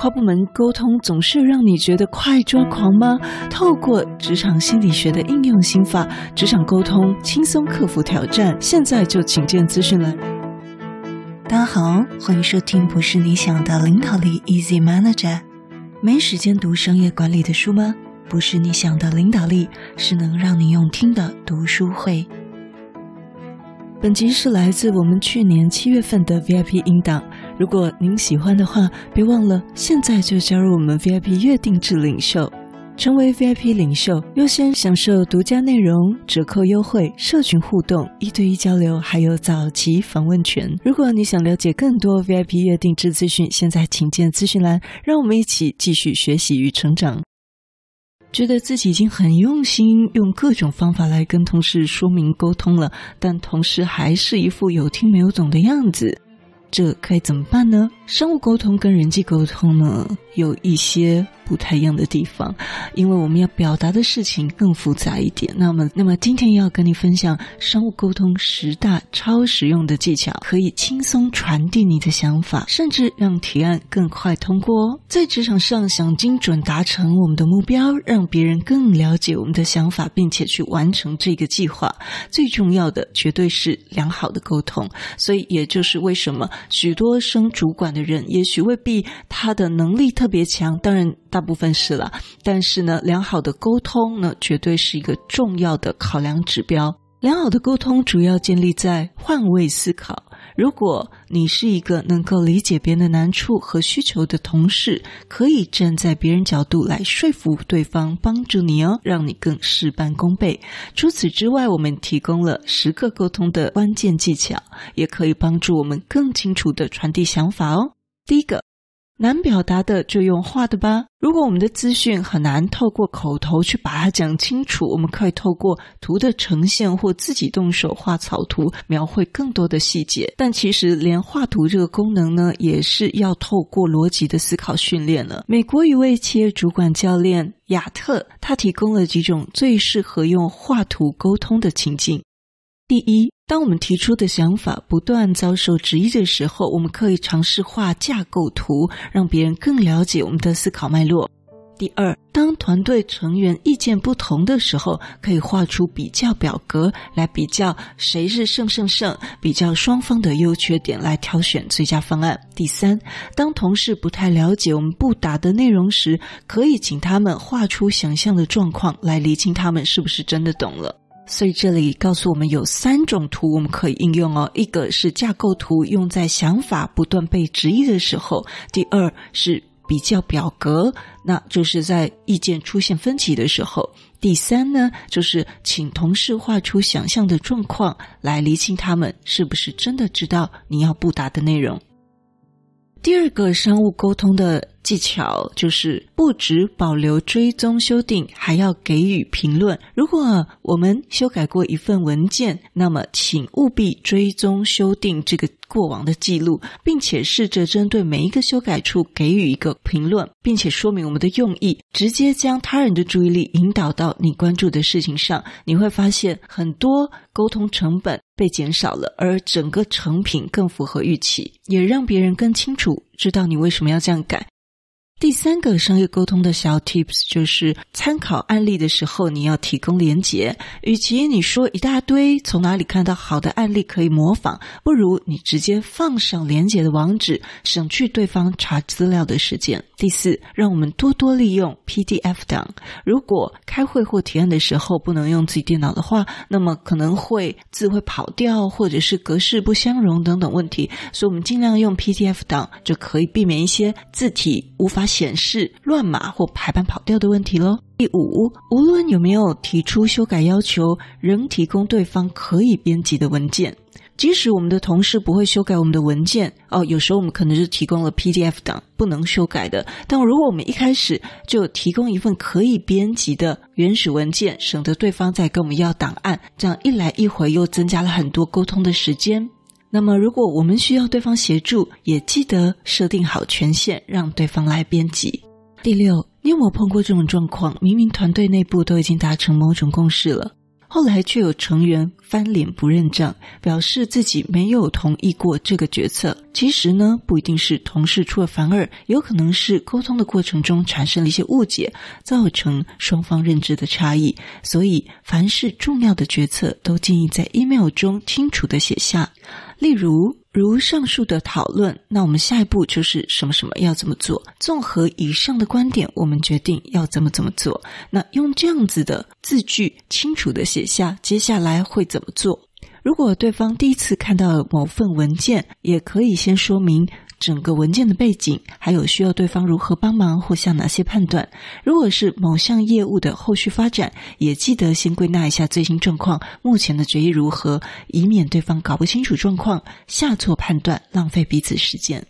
跨部门沟通总是让你觉得快抓狂吗？透过职场心理学的应用心法，职场沟通轻松克服挑战。现在就请见资讯栏。大家好，欢迎收听不是你想的领导力 Easy Manager。没时间读商业管理的书吗？不是你想的领导力，是能让你用听的读书会。本集是来自我们去年七月份的 VIP 音档。如果您喜欢的话，别忘了现在就加入我们 VIP 月定制领袖，成为 VIP 领袖，优先享受独家内容、折扣优惠、社群互动、一对一交流，还有早期访问权。如果你想了解更多 VIP 月定制资讯，现在请见资讯栏，让我们一起继续学习与成长。觉得自己已经很用心，用各种方法来跟同事说明沟通了，但同事还是一副有听没有懂的样子。这该怎么办呢？商务沟通跟人际沟通呢，有一些不太一样的地方，因为我们要表达的事情更复杂一点。那么，那么今天要跟你分享商务沟通十大超实用的技巧，可以轻松传递你的想法，甚至让提案更快通过哦。在职场上，想精准达成我们的目标，让别人更了解我们的想法，并且去完成这个计划，最重要的绝对是良好的沟通。所以，也就是为什么许多升主管的人，也许未必他的能力特别强，当然。大部分是了，但是呢，良好的沟通呢，绝对是一个重要的考量指标。良好的沟通主要建立在换位思考。如果你是一个能够理解别人的难处和需求的同事，可以站在别人角度来说服对方，帮助你哦，让你更事半功倍。除此之外，我们提供了十个沟通的关键技巧，也可以帮助我们更清楚的传递想法哦。第一个。难表达的就用画的吧。如果我们的资讯很难透过口头去把它讲清楚，我们可以透过图的呈现或自己动手画草图，描绘更多的细节。但其实连画图这个功能呢，也是要透过逻辑的思考训练了。美国一位企业主管教练亚特，他提供了几种最适合用画图沟通的情境。第一，当我们提出的想法不断遭受质疑的时候，我们可以尝试画架构图，让别人更了解我们的思考脉络。第二，当团队成员意见不同的时候，可以画出比较表格来比较谁是胜胜胜，比较双方的优缺点来挑选最佳方案。第三，当同事不太了解我们不答的内容时，可以请他们画出想象的状况来厘清他们是不是真的懂了。所以这里告诉我们有三种图我们可以应用哦，一个是架构图，用在想法不断被质疑的时候；第二是比较表格，那就是在意见出现分歧的时候；第三呢，就是请同事画出想象的状况来厘清他们是不是真的知道你要布达的内容。第二个商务沟通的技巧就是不只保留追踪修订，还要给予评论。如果我们修改过一份文件，那么请务必追踪修订这个过往的记录，并且试着针对每一个修改处给予一个评论，并且说明我们的用意，直接将他人的注意力引导到你关注的事情上。你会发现很多沟通成本被减少了，而整个成品更符合预期，也让别人更清楚知道你为什么要这样改。第三个商业沟通的小 tips 就是参考案例的时候，你要提供连结。与其你说一大堆从哪里看到好的案例可以模仿，不如你直接放上连结的网址，省去对方查资料的时间。第四，让我们多多利用 PDF 档。如果开会或提案的时候不能用自己电脑的话，那么可能会字会跑掉，或者是格式不相容等等问题。所以，我们尽量用 PDF 档，就可以避免一些字体无法显示乱码或排版跑掉的问题喽。第五，无论有没有提出修改要求，仍提供对方可以编辑的文件。即使我们的同事不会修改我们的文件，哦，有时候我们可能是提供了 PDF 档不能修改的，但如果我们一开始就提供一份可以编辑的原始文件，省得对方再跟我们要档案，这样一来一回又增加了很多沟通的时间。那么，如果我们需要对方协助，也记得设定好权限，让对方来编辑。第六，你有没有碰过这种状况？明明团队内部都已经达成某种共识了，后来却有成员翻脸不认账，表示自己没有同意过这个决策。其实呢，不一定是同事出了反尔，有可能是沟通的过程中产生了一些误解，造成双方认知的差异。所以，凡是重要的决策，都建议在 email 中清楚的写下。例如，如上述的讨论，那我们下一步就是什么什么要怎么做？综合以上的观点，我们决定要怎么怎么做。那用这样子的字句清楚的写下，接下来会怎么做？如果对方第一次看到某份文件，也可以先说明。整个文件的背景，还有需要对方如何帮忙或下哪些判断。如果是某项业务的后续发展，也记得先归纳一下最新状况，目前的决议如何，以免对方搞不清楚状况，下错判断，浪费彼此时间。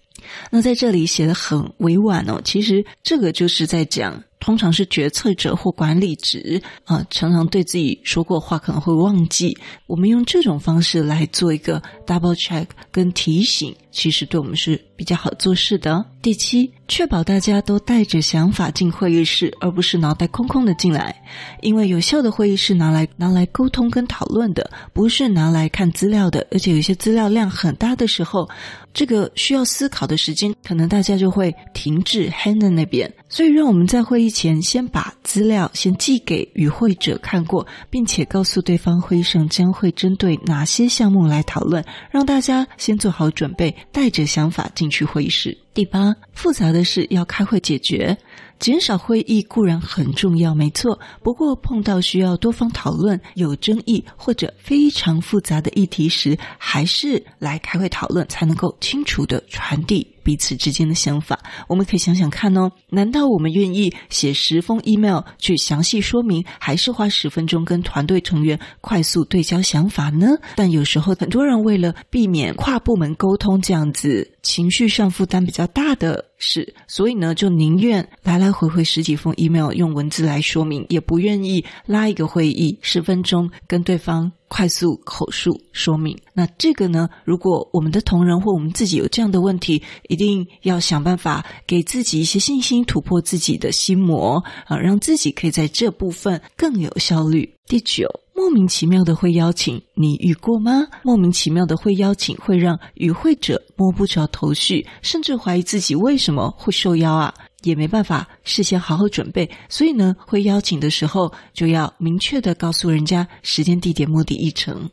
那在这里写得很委婉哦，其实这个就是在讲。通常是决策者或管理职啊，常常对自己说过话可能会忘记。我们用这种方式来做一个 double check 跟提醒，其实对我们是比较好做事的。第七，确保大家都带着想法进会议室，而不是脑袋空空的进来。因为有效的会议是拿来拿来沟通跟讨论的，不是拿来看资料的。而且有些资料量很大的时候，这个需要思考的时间，可能大家就会停滞 hang 在那边。所以，让我们在会议前先把资料先寄给与会者看过，并且告诉对方会议上将会针对哪些项目来讨论，让大家先做好准备，带着想法进去会议室。第八，复杂的事要开会解决。减少会议固然很重要，没错。不过碰到需要多方讨论、有争议或者非常复杂的议题时，还是来开会讨论，才能够清楚的传递彼此之间的想法。我们可以想想看哦，难道我们愿意写十封 email 去详细说明，还是花十分钟跟团队成员快速对焦想法呢？但有时候很多人为了避免跨部门沟通这样子情绪上负担比较大的是，所以呢，就宁愿来来回回十几封 email 用文字来说明，也不愿意拉一个会议十分钟跟对方快速口述说明。那这个呢，如果我们的同仁或我们自己有这样的问题，一定要想办法给自己一些信心，突破自己的心魔啊，让自己可以在这部分更有效率。第九。莫名其妙的会邀请，你遇过吗？莫名其妙的会邀请，会让与会者摸不着头绪，甚至怀疑自己为什么会受邀啊，也没办法事先好好准备。所以呢，会邀请的时候就要明确的告诉人家时间、地点、目的、议程。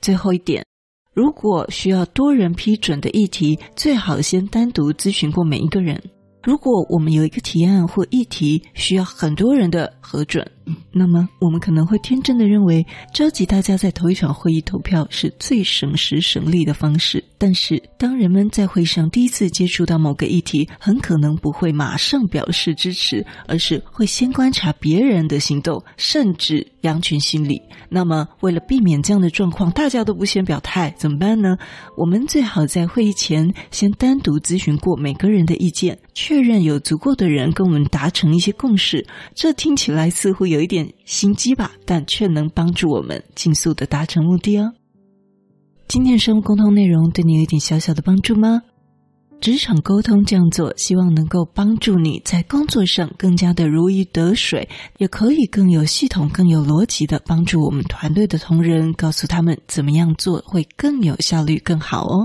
最后一点，如果需要多人批准的议题，最好先单独咨询过每一个人。如果我们有一个提案或议题需要很多人的核准，那么我们可能会天真的认为召集大家在头一场会议投票是最省时省力的方式。但是当人们在会上第一次接触到某个议题，很可能不会马上表示支持，而是会先观察别人的行动，甚至羊群心理。那么为了避免这样的状况，大家都不先表态，怎么办呢？我们最好在会议前先单独咨询过每个人的意见。确认有足够的人跟我们达成一些共识，这听起来似乎有一点心机吧，但却能帮助我们尽速的达成目的哦。今天的生活沟通内容对你有一点小小的帮助吗？职场沟通这样做，希望能够帮助你在工作上更加的如鱼得水，也可以更有系统、更有逻辑的帮助我们团队的同仁，告诉他们怎么样做会更有效率、更好哦。